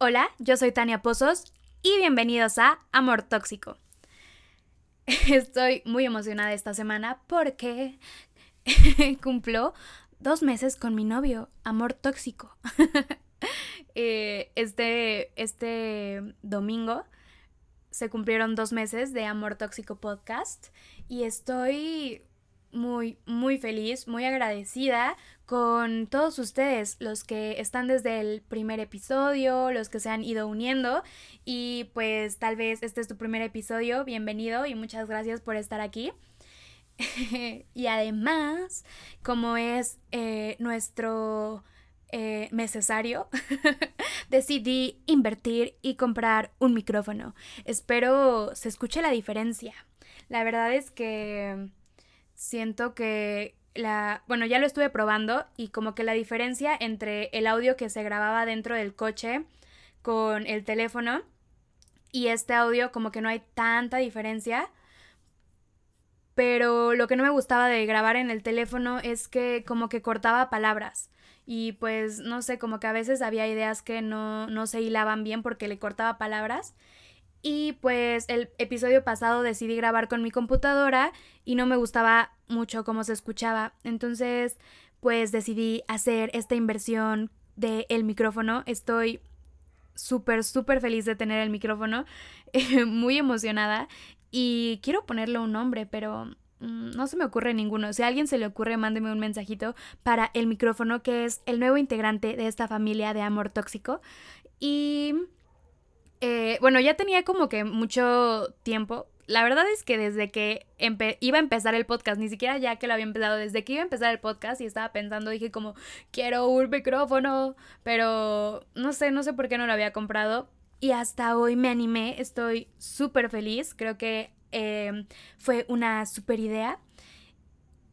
Hola, yo soy Tania Pozos y bienvenidos a Amor Tóxico. Estoy muy emocionada esta semana porque cumplo dos meses con mi novio, Amor Tóxico. Eh, este, este domingo se cumplieron dos meses de Amor Tóxico Podcast y estoy muy, muy feliz, muy agradecida con todos ustedes, los que están desde el primer episodio, los que se han ido uniendo y pues tal vez este es tu primer episodio, bienvenido y muchas gracias por estar aquí. y además, como es eh, nuestro eh, necesario, decidí invertir y comprar un micrófono. Espero se escuche la diferencia. La verdad es que siento que la, bueno, ya lo estuve probando y como que la diferencia entre el audio que se grababa dentro del coche con el teléfono y este audio como que no hay tanta diferencia. Pero lo que no me gustaba de grabar en el teléfono es que como que cortaba palabras. Y pues no sé, como que a veces había ideas que no, no se hilaban bien porque le cortaba palabras. Y pues el episodio pasado decidí grabar con mi computadora y no me gustaba mucho cómo se escuchaba. Entonces, pues decidí hacer esta inversión del el micrófono. Estoy súper, súper feliz de tener el micrófono, muy emocionada y quiero ponerle un nombre, pero mm, no se me ocurre ninguno. Si a alguien se le ocurre, mándeme un mensajito para el micrófono, que es el nuevo integrante de esta familia de amor tóxico. Y eh, bueno, ya tenía como que mucho tiempo. La verdad es que desde que iba a empezar el podcast, ni siquiera ya que lo había empezado, desde que iba a empezar el podcast y estaba pensando, dije como, quiero un micrófono, pero no sé, no sé por qué no lo había comprado. Y hasta hoy me animé, estoy súper feliz, creo que em, fue una súper idea.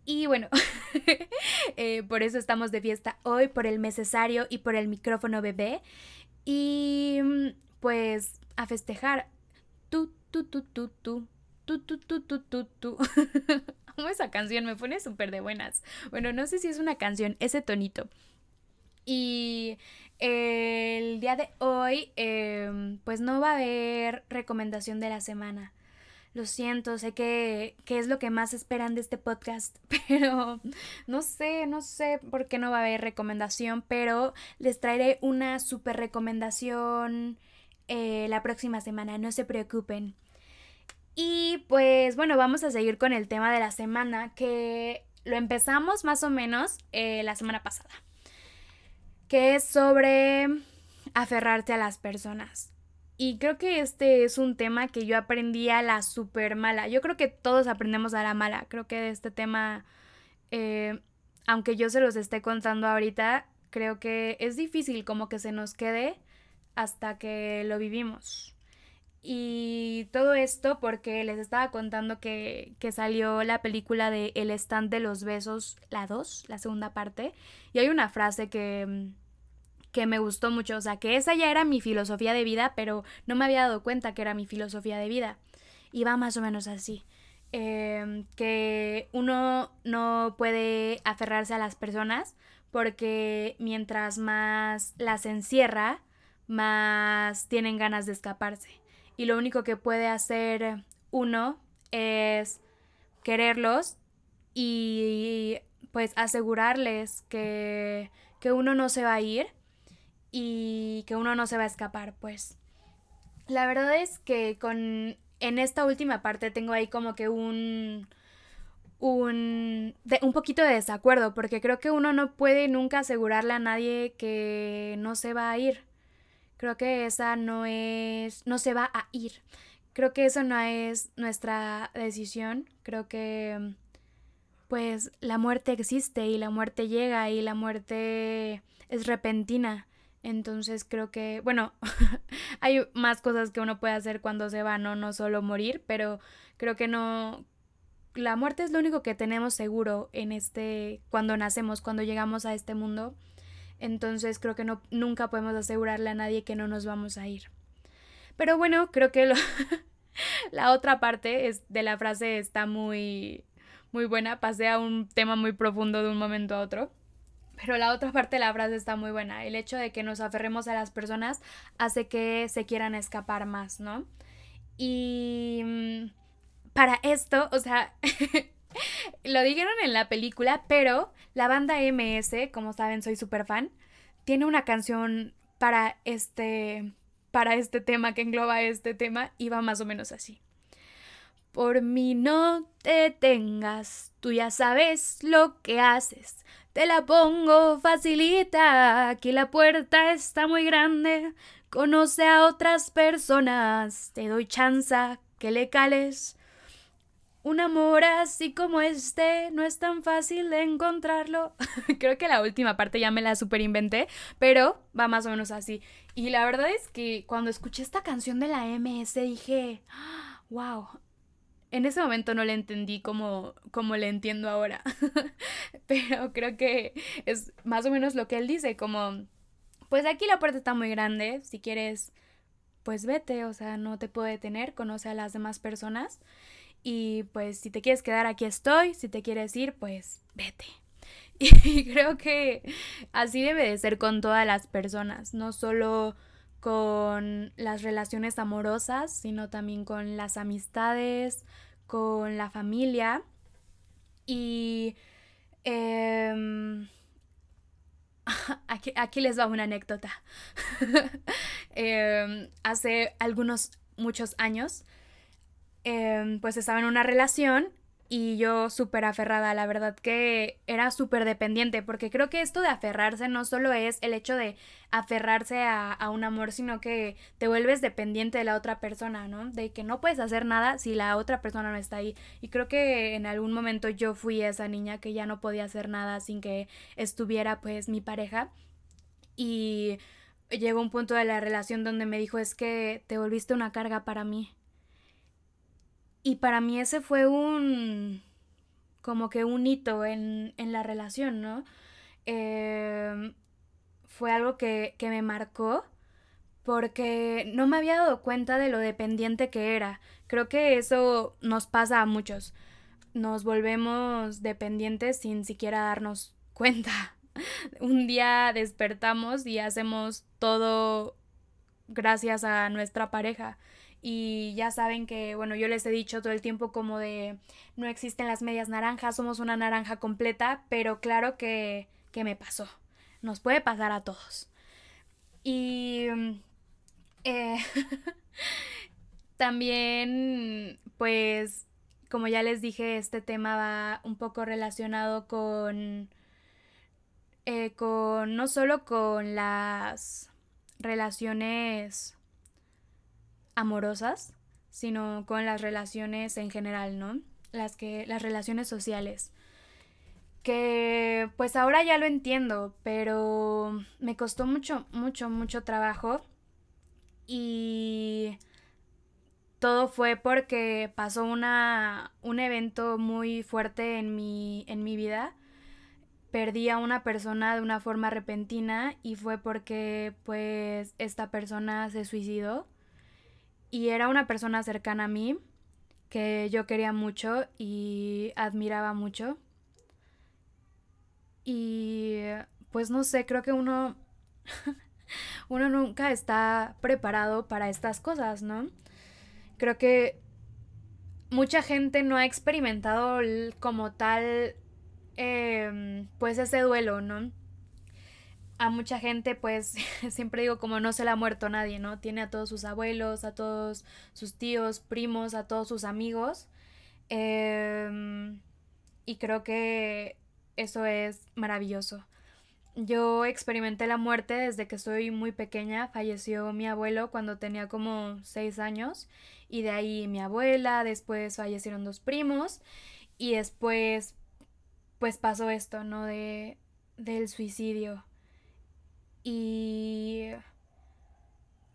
Y bueno, eh, por eso estamos de fiesta hoy, por el necesario y por el micrófono bebé. Y pues a festejar. Tu, tu, tu, tu, tu. Tu, tu, tu, tu, tu, tu. Amo esa canción, me pone súper de buenas. Bueno, no sé si es una canción, ese tonito. Y el día de hoy, em, pues no va a haber recomendación de la semana. Lo siento, sé que, que, es lo que más esperan de este podcast, pero no sé, no sé por qué no va a haber recomendación, pero les traeré una super recomendación eh, la próxima semana, no se preocupen. Y pues bueno, vamos a seguir con el tema de la semana que lo empezamos más o menos eh, la semana pasada, que es sobre aferrarte a las personas. Y creo que este es un tema que yo aprendí a la super mala. Yo creo que todos aprendemos a la mala. Creo que este tema, eh, aunque yo se los esté contando ahorita, creo que es difícil como que se nos quede hasta que lo vivimos. Y todo esto porque les estaba contando que, que, salió la película de El stand de los besos, la 2, la segunda parte. Y hay una frase que, que me gustó mucho, o sea, que esa ya era mi filosofía de vida, pero no me había dado cuenta que era mi filosofía de vida. Y va más o menos así. Em, que uno no puede aferrarse a las personas porque mientras más las encierra, más tienen ganas de escaparse. Y lo único que puede hacer uno es quererlos y pues asegurarles que, que uno no se va a ir y que uno no se va a escapar, pues. La verdad es que con en esta última parte tengo ahí como que un un, un poquito de desacuerdo, porque creo que uno no puede nunca asegurarle a nadie que no se va a ir. Creo que esa no es, no se va a ir. Creo que eso no es nuestra decisión. Creo que pues la muerte existe y la muerte llega y la muerte es repentina. Entonces creo que, bueno, hay más cosas que uno puede hacer cuando se va, no, no solo morir, pero creo que no, la muerte es lo único que tenemos seguro en este, cuando nacemos, cuando llegamos a este mundo. Entonces creo que no, nunca podemos asegurarle a nadie que no nos vamos a ir. Pero bueno, creo que la otra parte es, de la frase está muy, muy buena. Pasé a un tema muy profundo de un momento a otro. pero la otra parte de la frase está muy buena. El hecho de que nos aferremos a las personas hace que se quieran escapar más, ¿no? Y mm, para esto, o sea, lo dijeron en la película, pero la banda MS, como saben, soy súper fan, tiene una canción para este, para este tema que engloba este tema y va más o menos así. Por mí no te tengas, tú ya sabes lo que haces. Te la pongo facilita, aquí la puerta está muy grande. Conoce a otras personas, te doy chanza que le cales. Un amor así como este no es tan fácil de encontrarlo. Creo que la última parte ya me la super inventé, pero va más o menos así. Y la verdad es que cuando escuché esta canción de la MS dije, wow, en ese momento no le entendí como, como le entiendo ahora, pero creo que es más o menos lo que él dice, como, pues aquí la puerta está muy grande, si quieres, pues vete, o sea, no te puedo detener, conoce a las demás personas y pues si te quieres quedar aquí estoy, si te quieres ir, pues vete. Y creo que así debe de ser con todas las personas, no solo con las relaciones amorosas, sino también con las amistades, con la familia y em, aquí, les va una anécdota. Em, hace algunos, muchos años, em, pues estaba en una relación y yo súper aferrada, la verdad que era súper dependiente, porque creo que esto de aferrarse no solo es el hecho de aferrarse a, a, un amor, sino que te vuelves dependiente de la otra persona, ¿no? De que no puedes hacer nada si la otra persona no está ahí. Y creo que en algún momento yo fui esa niña que ya no podía hacer nada sin que estuviera pues mi pareja. Y llegó un punto de la relación donde me dijo es que te volviste una carga para mí y para mí ese fue un, como que un hito en, la relación, ¿no? Em, fue algo que, que me marcó porque no me había dado cuenta de lo dependiente que era. Creo que eso nos pasa a muchos. Nos volvemos dependientes sin siquiera darnos cuenta. Un día despertamos y hacemos todo gracias a nuestra pareja y ya saben que, bueno, yo les he dicho todo el tiempo como de no existen las medias naranjas, somos una naranja completa, pero claro que, que me pasó, nos puede pasar a todos. Y eh, también, pues, como ya les dije, este tema va un poco relacionado con, eh, con, no solo con las relaciones amorosas, sino con las relaciones en general, ¿no? Las que las relaciones sociales. Que pues ahora ya lo entiendo, pero me costó mucho mucho mucho trabajo y todo fue porque pasó una, un evento muy fuerte en mi, en mi vida. Perdí a una persona de una forma repentina y fue porque pues esta persona se suicidó y era una persona cercana a mí que yo quería mucho y admiraba mucho. Y pues no sé, creo que uno uno nunca está preparado para estas cosas, ¿no? Creo que mucha gente no ha experimentado como tal em, pues ese duelo, ¿no? A mucha gente, pues siempre digo como no se le ha muerto nadie, ¿no? Tiene a todos sus abuelos, a todos sus tíos, primos, a todos sus amigos. Em, y creo que eso es maravilloso. Yo experimenté la muerte desde que soy muy pequeña. Falleció mi abuelo cuando tenía como seis años. Y de ahí mi abuela, después fallecieron dos primos. Y después, pues pasó esto, ¿no? De, del suicidio. Y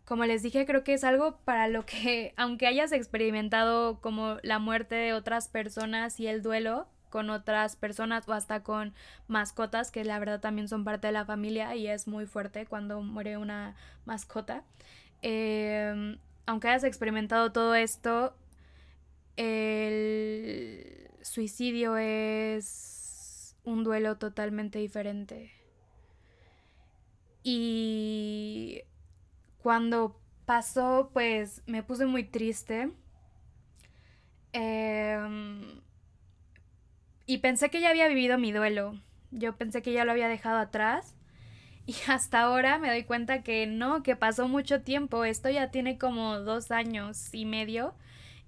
como les dije, creo que es algo para lo que, aunque hayas experimentado como la muerte de otras personas y el duelo con otras personas o hasta con mascotas, que la verdad también son parte de la familia y es muy fuerte cuando muere una mascota. Em, aunque hayas experimentado todo esto, el suicidio es un duelo totalmente diferente Y cuando pasó, pues me puse muy triste. Em, y pensé que ya había vivido mi duelo. Yo pensé que ya lo había dejado atrás. Y hasta ahora me doy cuenta que no, que pasó mucho tiempo. Esto ya tiene como dos años y medio.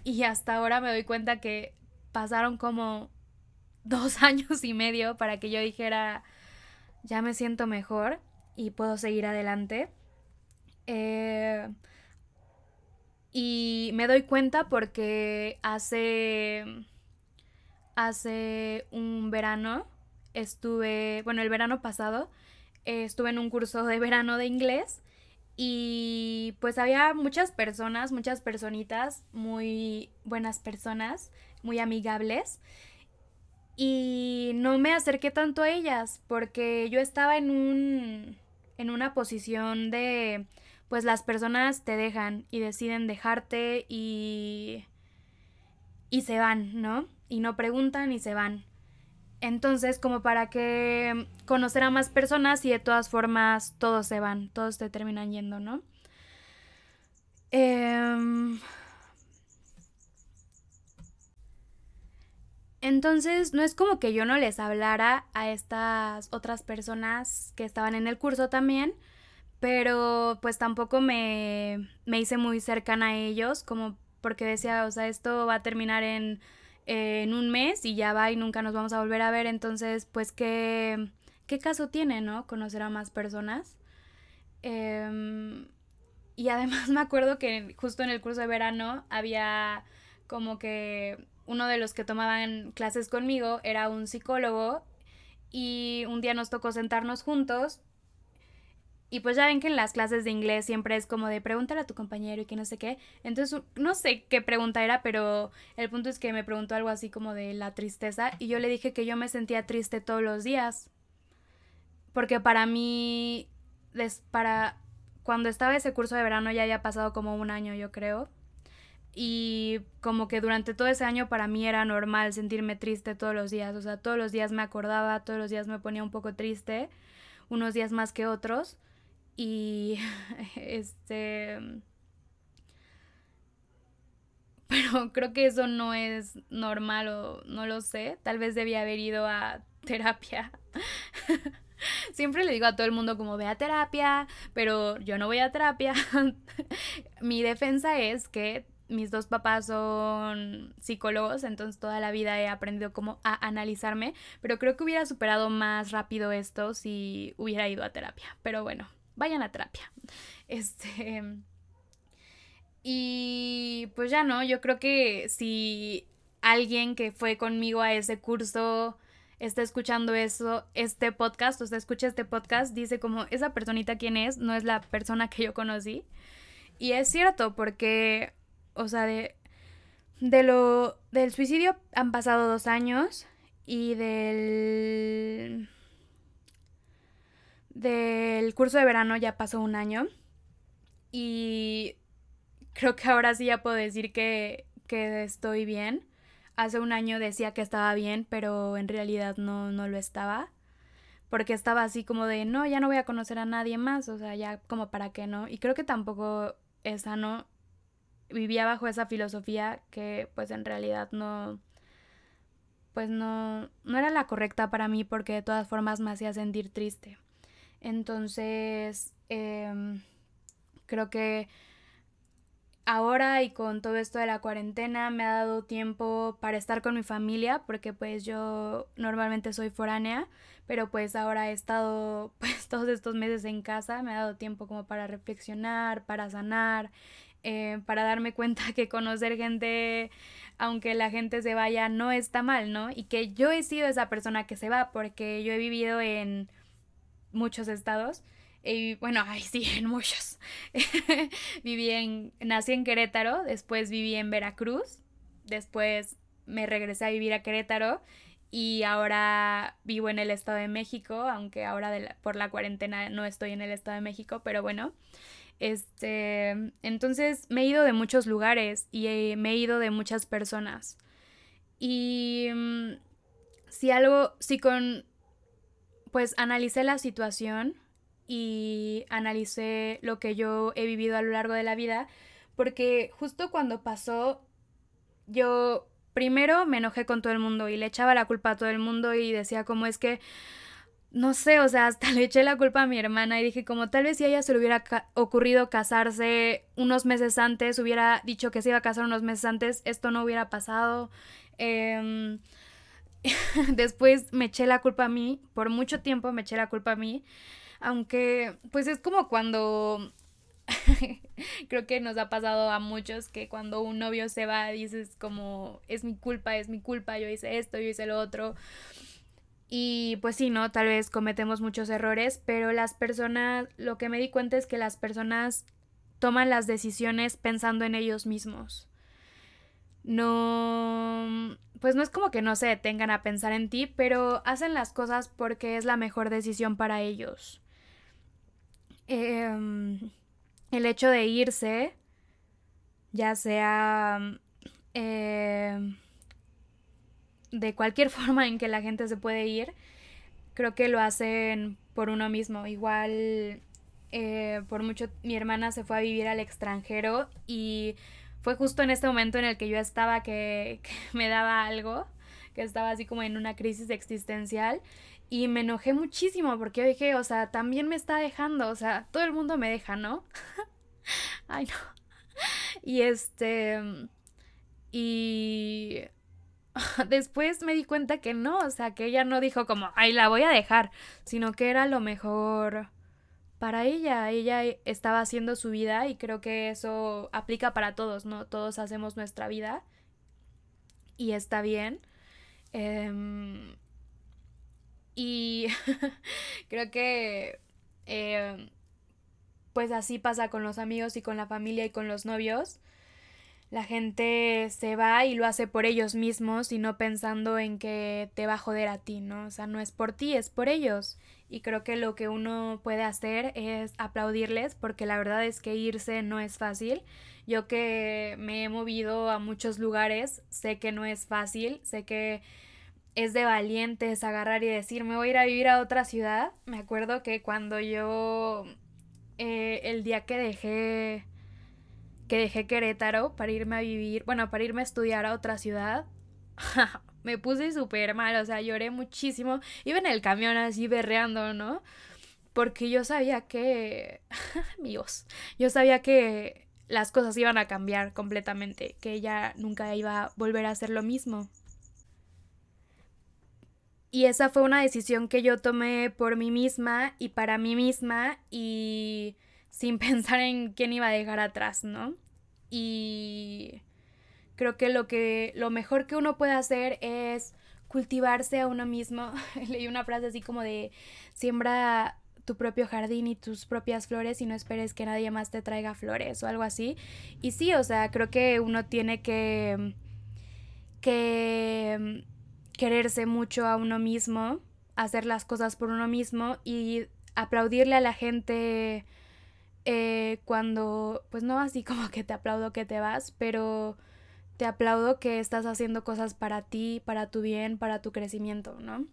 Y hasta ahora me doy cuenta que pasaron como dos años y medio para que yo dijera, ya me siento mejor y puedo seguir adelante. Eh, y me doy cuenta porque hace, hace un verano estuve, bueno, el verano pasado estuve en un curso de verano de inglés y pues había muchas personas, muchas personitas, muy buenas personas, muy amigables. Y no me acerqué tanto a ellas porque yo estaba en un en una posición de pues las personas te dejan y deciden dejarte y y se van, ¿no? Y no preguntan y se van. Entonces, como para que conocer a más personas y de todas formas todos se van, todos te terminan yendo, ¿no? Em, entonces, no es como que yo no les hablara a estas otras personas que estaban en el curso también, pero pues tampoco me, me hice muy cercana a ellos, como porque decía, o sea, esto va a terminar en en un mes y ya va y nunca nos vamos a volver a ver. Entonces, pues, ¿qué, qué caso tiene, no? Conocer a más personas. Em, y además me acuerdo que justo en el curso de verano había como que uno de los que tomaban clases conmigo era un psicólogo y un día nos tocó sentarnos juntos y pues ya ven que en las clases de inglés siempre es como de preguntar a tu compañero y que no sé qué. Entonces, no sé qué pregunta era, pero el punto es que me preguntó algo así como de la tristeza y yo le dije que yo me sentía triste todos los días. Porque para mí, para cuando estaba ese curso de verano ya había pasado como un año, yo creo. Y como que durante todo ese año para mí era normal sentirme triste todos los días. O sea, todos los días me acordaba, todos los días me ponía un poco triste, unos días más que otros. Y este... Pero creo que eso no es normal o no lo sé. Tal vez debía haber ido a terapia. Siempre le digo a todo el mundo como ve a terapia, pero yo no voy a terapia. Mi defensa es que mis dos papás son psicólogos, entonces toda la vida he aprendido como a analizarme, pero creo que hubiera superado más rápido esto si hubiera ido a terapia. Pero bueno, vayan a terapia. Este. Y pues ya no, yo creo que si alguien que fue conmigo a ese curso está escuchando eso, este podcast, o sea, escucha este podcast, dice como, esa personita quién es, no es la persona que yo conocí. Y es cierto, porque, o sea, de, de lo, del suicidio han pasado dos años y del del curso de verano ya pasó un año y creo que ahora sí ya puedo decir que, que estoy bien. Hace un año decía que estaba bien, pero en realidad no, no lo estaba. Porque estaba así como de, no, ya no voy a conocer a nadie más, o sea, ya como para qué no. Y creo que tampoco es sano. Vivía bajo esa filosofía que pues en realidad no, pues no, no era la correcta para mí porque de todas formas me hacía sentir triste. Entonces, em, creo que ahora y con todo esto de la cuarentena me ha dado tiempo para estar con mi familia porque pues yo normalmente soy foránea, pero pues ahora he estado pues todos estos meses en casa, me ha dado tiempo como para reflexionar, para sanar, eh, para darme cuenta que conocer gente, aunque la gente se vaya, no está mal, ¿no? Y que yo he sido esa persona que se va porque yo he vivido en muchos estados. Y bueno, ay, sí, en muchos. viví en, nací en Querétaro, después viví en Veracruz, después me regresé a vivir a Querétaro y ahora vivo en el Estado de México, aunque ahora por la cuarentena no estoy en el Estado de México, pero bueno. Este, entonces me he ido de muchos lugares y eh, me he ido de muchas personas. Y mm, si algo, si con pues analicé la situación y analicé lo que yo he vivido a lo largo de la vida, porque justo cuando pasó, yo primero me enojé con todo el mundo y le echaba la culpa a todo el mundo y decía como es que no sé, o sea, hasta le eché la culpa a mi hermana y dije como tal vez si a ella se le hubiera ocurrido casarse unos meses antes, hubiera dicho que se iba a casar unos meses antes, esto no hubiera pasado. Em, después me eché la culpa a mí, por mucho tiempo me eché la culpa a mí, aunque pues es como cuando creo que nos ha pasado a muchos que cuando un novio se va dices como es mi culpa, es mi culpa, yo hice esto, yo hice lo otro. Y pues sí, ¿no? Tal vez cometemos muchos errores, pero las personas, lo que me di cuenta es que las personas toman las decisiones pensando en ellos mismos. No, pues no es como que no se detengan a pensar en ti, pero hacen las cosas porque es la mejor decisión para ellos. Em, el hecho de irse, ya sea eh, de cualquier forma en que la gente se puede ir, creo que lo hacen por uno mismo. Igual, eh, por mucho, mi hermana se fue a vivir al extranjero y fue justo en este momento en el que yo estaba que, me daba algo, que estaba así como en una crisis existencial. Y me enojé muchísimo porque dije, o sea, también me está dejando, o sea, todo el mundo me deja, ¿no? Ay, no. Y este... Y después me di cuenta que no, o sea, que ella no dijo como, ay, la voy a dejar, sino que era lo mejor para ella. Ella estaba haciendo su vida y creo que eso aplica para todos, ¿no? Todos hacemos nuestra vida y está bien. Em, y creo que... Em, pues así pasa con los amigos y con la familia y con los novios la gente se va y lo hace por ellos mismos y no pensando en que te va a joder a ti, ¿no? O sea, no es por ti, es por ellos. Y creo que lo que uno puede hacer es aplaudirles porque la verdad es que irse no es fácil. Yo que me he movido a muchos lugares, sé que no es fácil, sé que es de valientes agarrar y decir me voy a ir a vivir a otra ciudad. Me acuerdo que cuando yo, eh, el día que dejé que dejé Querétaro para irme a vivir, bueno, para irme a estudiar a otra ciudad, me puse súper mal, o sea, lloré muchísimo. Iba en el camión así berreando, ¿no? Porque yo sabía que, amigos, yo sabía que las cosas iban a cambiar completamente, que ella nunca iba a volver a hacer lo mismo. Y esa fue una decisión que yo tomé por mí misma y para mí misma y sin pensar en quién iba a dejar atrás, ¿no? Y creo que lo que lo mejor que uno puede hacer es cultivarse a uno mismo. Leí una frase así como de siembra tu propio jardín y tus propias flores y no esperes que nadie más te traiga flores o algo así. Y sí, o sea, creo que uno tiene que que quererse mucho a uno mismo, hacer las cosas por uno mismo y aplaudirle a la gente eh, cuando, pues no así como que te aplaudo que te vas, pero te aplaudo que estás haciendo cosas para ti, para tu bien, para tu crecimiento, ¿no?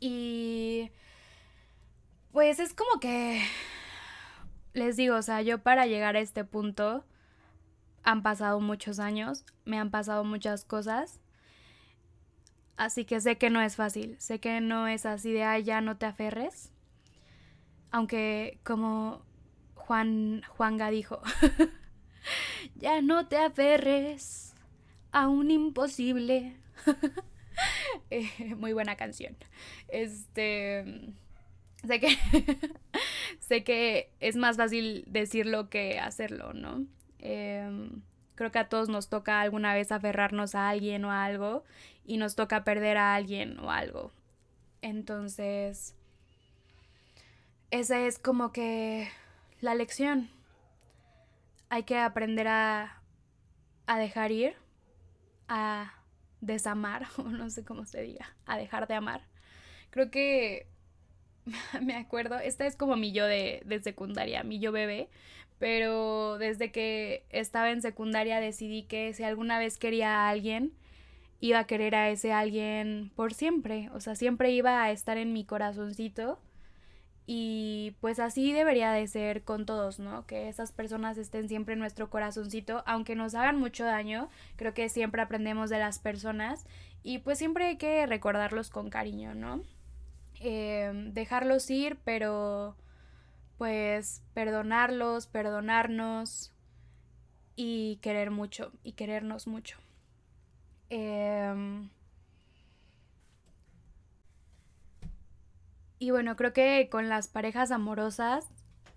Y pues es como que, les digo, o sea, yo para llegar a este punto han pasado muchos años, me han pasado muchas cosas. Así que sé que no es fácil, sé que no es así de, ay, ya no te aferres. Aunque como Juan Juanga dijo, ya no te aferres a un imposible. Eh, muy buena canción. Este sé que sé que es más fácil decirlo que hacerlo, ¿no? Em, creo que a todos nos toca alguna vez aferrarnos a alguien o a algo y nos toca perder a alguien o algo. Entonces, ese es como que la lección. Hay que aprender a, a dejar ir, a desamar, o no sé cómo se diga, a dejar de amar. Creo que me acuerdo, esta es como mi yo de, de secundaria, mi yo bebé, pero desde que estaba en secundaria decidí que si alguna vez quería a alguien, iba a querer a ese alguien por siempre, o sea, siempre iba a estar en mi corazoncito Y pues así debería de ser con todos, ¿no? Que esas personas estén siempre en nuestro corazoncito, aunque nos hagan mucho daño, creo que siempre aprendemos de las personas y pues siempre hay que recordarlos con cariño, ¿no? Eh, dejarlos ir, pero pues perdonarlos, perdonarnos y querer mucho y querernos mucho. Em, y bueno, creo que con las parejas amorosas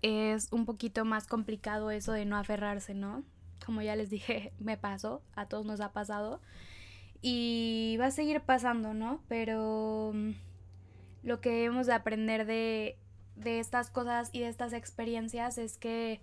es un poquito más complicado eso de no aferrarse, ¿no? Como ya les dije, me pasó, a todos nos ha pasado. Y va a seguir pasando, ¿no? Pero mm, lo que hemos de aprender de, de estas cosas y de estas experiencias es que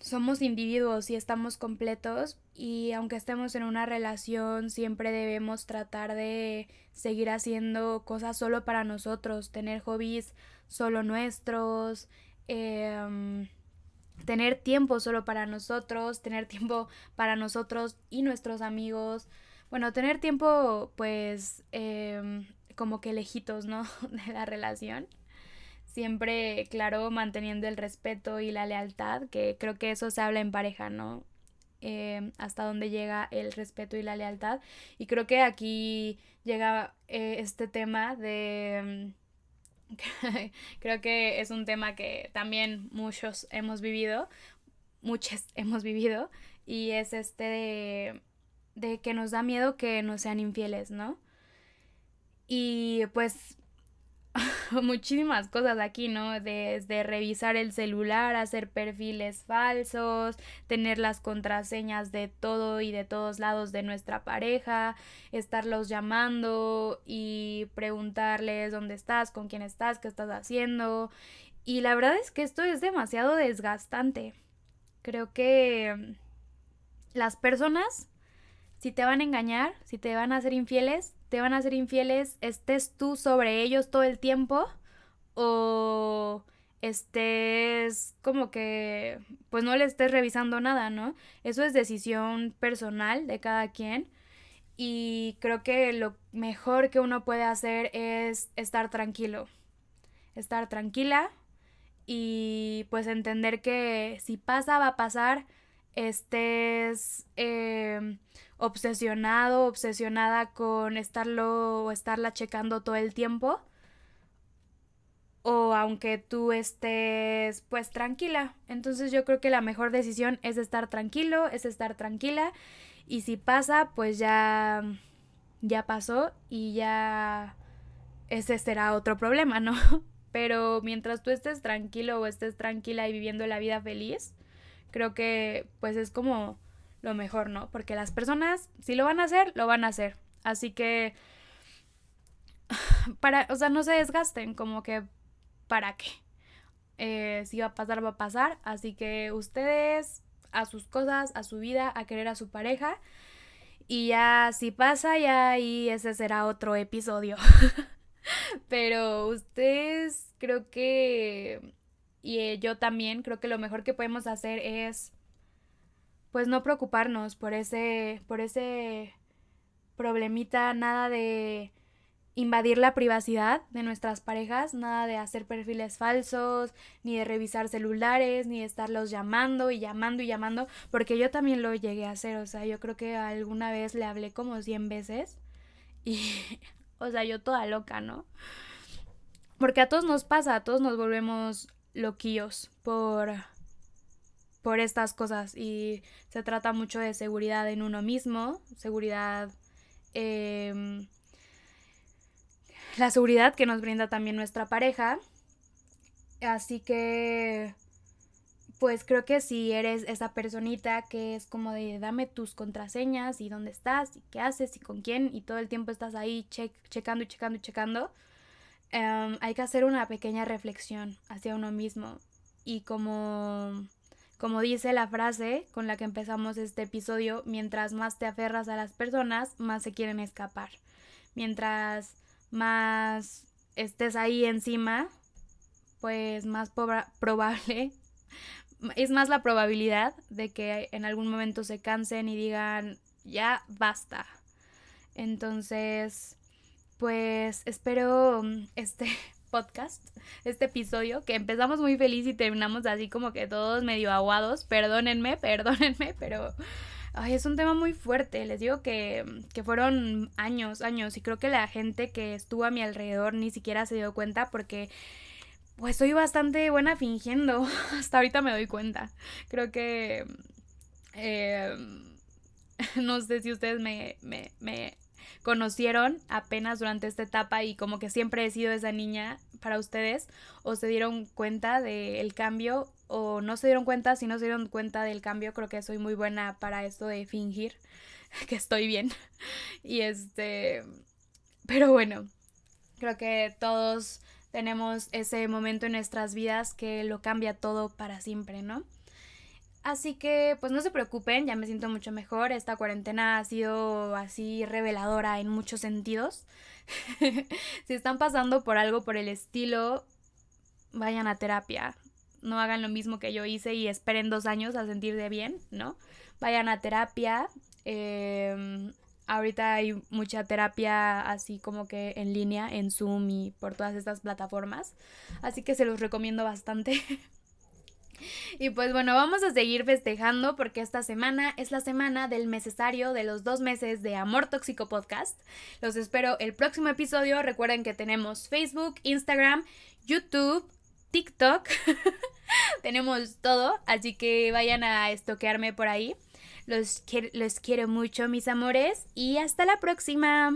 somos individuos y estamos completos y aunque estemos en una relación siempre debemos tratar de seguir haciendo cosas solo para nosotros, tener hobbies solo nuestros, em, tener tiempo solo para nosotros, tener tiempo para nosotros y nuestros amigos, bueno, tener tiempo pues em, como que lejitos, ¿no? de la relación siempre, claro, manteniendo el respeto y la lealtad, que creo que eso se habla en pareja, ¿no? Eh, hasta dónde llega el respeto y la lealtad. Y creo que aquí llega eh, este tema de... creo que es un tema que también muchos hemos vivido, muchos hemos vivido, y es este de que nos da miedo que nos sean infieles, ¿no? Y pues muchísimas cosas aquí, ¿no? Desde revisar el celular, hacer perfiles falsos, tener las contraseñas de todo y de todos lados de nuestra pareja, estarlos llamando y preguntarles dónde estás, con quién estás, qué estás haciendo. Y la verdad es que esto es demasiado desgastante. Creo que las personas, si te van a engañar, si te van a ser infieles, te van a ser infieles, estés tú sobre ellos todo el tiempo o estés como que pues no le estés revisando nada, ¿no? Eso es decisión personal de cada quien y creo que lo mejor que uno puede hacer es estar tranquilo, estar tranquila y pues entender que si pasa va a pasar, estés eh, obsesionado, obsesionada con estarlo o estarla checando todo el tiempo. O aunque tú estés pues tranquila. Entonces yo creo que la mejor decisión es estar tranquilo, es estar tranquila. Y si pasa, pues ya, ya pasó y ya ese será otro problema, ¿no? Pero mientras tú estés tranquilo o estés tranquila y viviendo la vida feliz, creo que pues es como lo mejor, ¿no? Porque las personas, si lo van a hacer, lo van a hacer. Así que, para, o sea, no se desgasten, como que, ¿para qué? Eh, si va a pasar, va a pasar. Así que ustedes a sus cosas, a su vida, a querer a su pareja. Y ya si pasa, ya ahí ese será otro episodio. Pero ustedes creo que... Y eh, yo también creo que lo mejor que podemos hacer es pues no preocuparnos por ese, por ese problemita, nada de invadir la privacidad de nuestras parejas, nada de hacer perfiles falsos, ni de revisar celulares, ni de estarlos llamando y llamando y llamando, porque yo también lo llegué a hacer, o sea, yo creo que alguna vez le hablé como 100 veces y, o sea, yo toda loca, ¿no? Porque a todos nos pasa, a todos nos volvemos loquillos por por estas cosas y se trata mucho de seguridad en uno mismo, seguridad, em, la seguridad que nos brinda también nuestra pareja. Así que, pues creo que si eres esa personita que es como de dame tus contraseñas y dónde estás y qué haces y con quién y todo el tiempo estás ahí checando y checando y checando, em, hay que hacer una pequeña reflexión hacia uno mismo y como como dice la frase con la que empezamos este episodio, mientras más te aferras a las personas, más se quieren escapar. Mientras más estés ahí encima, pues más probable, es más la probabilidad de que en algún momento se cansen y digan, ya basta. Entonces, pues espero este podcast, este episodio, que empezamos muy feliz y terminamos así como que todos medio aguados. Perdónenme, perdónenme, pero es un tema muy fuerte. Les digo que, que fueron años, años, y creo que la gente que estuvo a mi alrededor ni siquiera se dio cuenta porque pues soy bastante buena fingiendo. Hasta ahorita me doy cuenta. Creo que... Eh, no sé si ustedes me, me, conocieron apenas durante esta etapa y como que siempre he sido esa niña para ustedes o se dieron cuenta del cambio o no se dieron cuenta, si no se dieron cuenta del cambio, creo que soy muy buena para esto de fingir que estoy bien. Y este, pero bueno, creo que todos tenemos ese momento en nuestras vidas que lo cambia todo para siempre, ¿no? Así que pues no se preocupen, ya me siento mucho mejor. Esta cuarentena ha sido así reveladora en muchos sentidos. si están pasando por algo por el estilo, vayan a terapia. No hagan lo mismo que yo hice y esperen dos años a sentir de bien, ¿no? Vayan a terapia. Em, ahorita hay mucha terapia así como que en línea, en Zoom y por todas estas plataformas. Así que se los recomiendo bastante. Y pues bueno, vamos a seguir festejando porque esta semana es la semana del necesario de los dos meses de Amor Tóxico Podcast. Los espero el próximo episodio. Recuerden que tenemos Facebook, Instagram, YouTube, TikTok. tenemos todo, así que vayan a estoquearme por ahí. Los, los quiero mucho, mis amores, y hasta la próxima.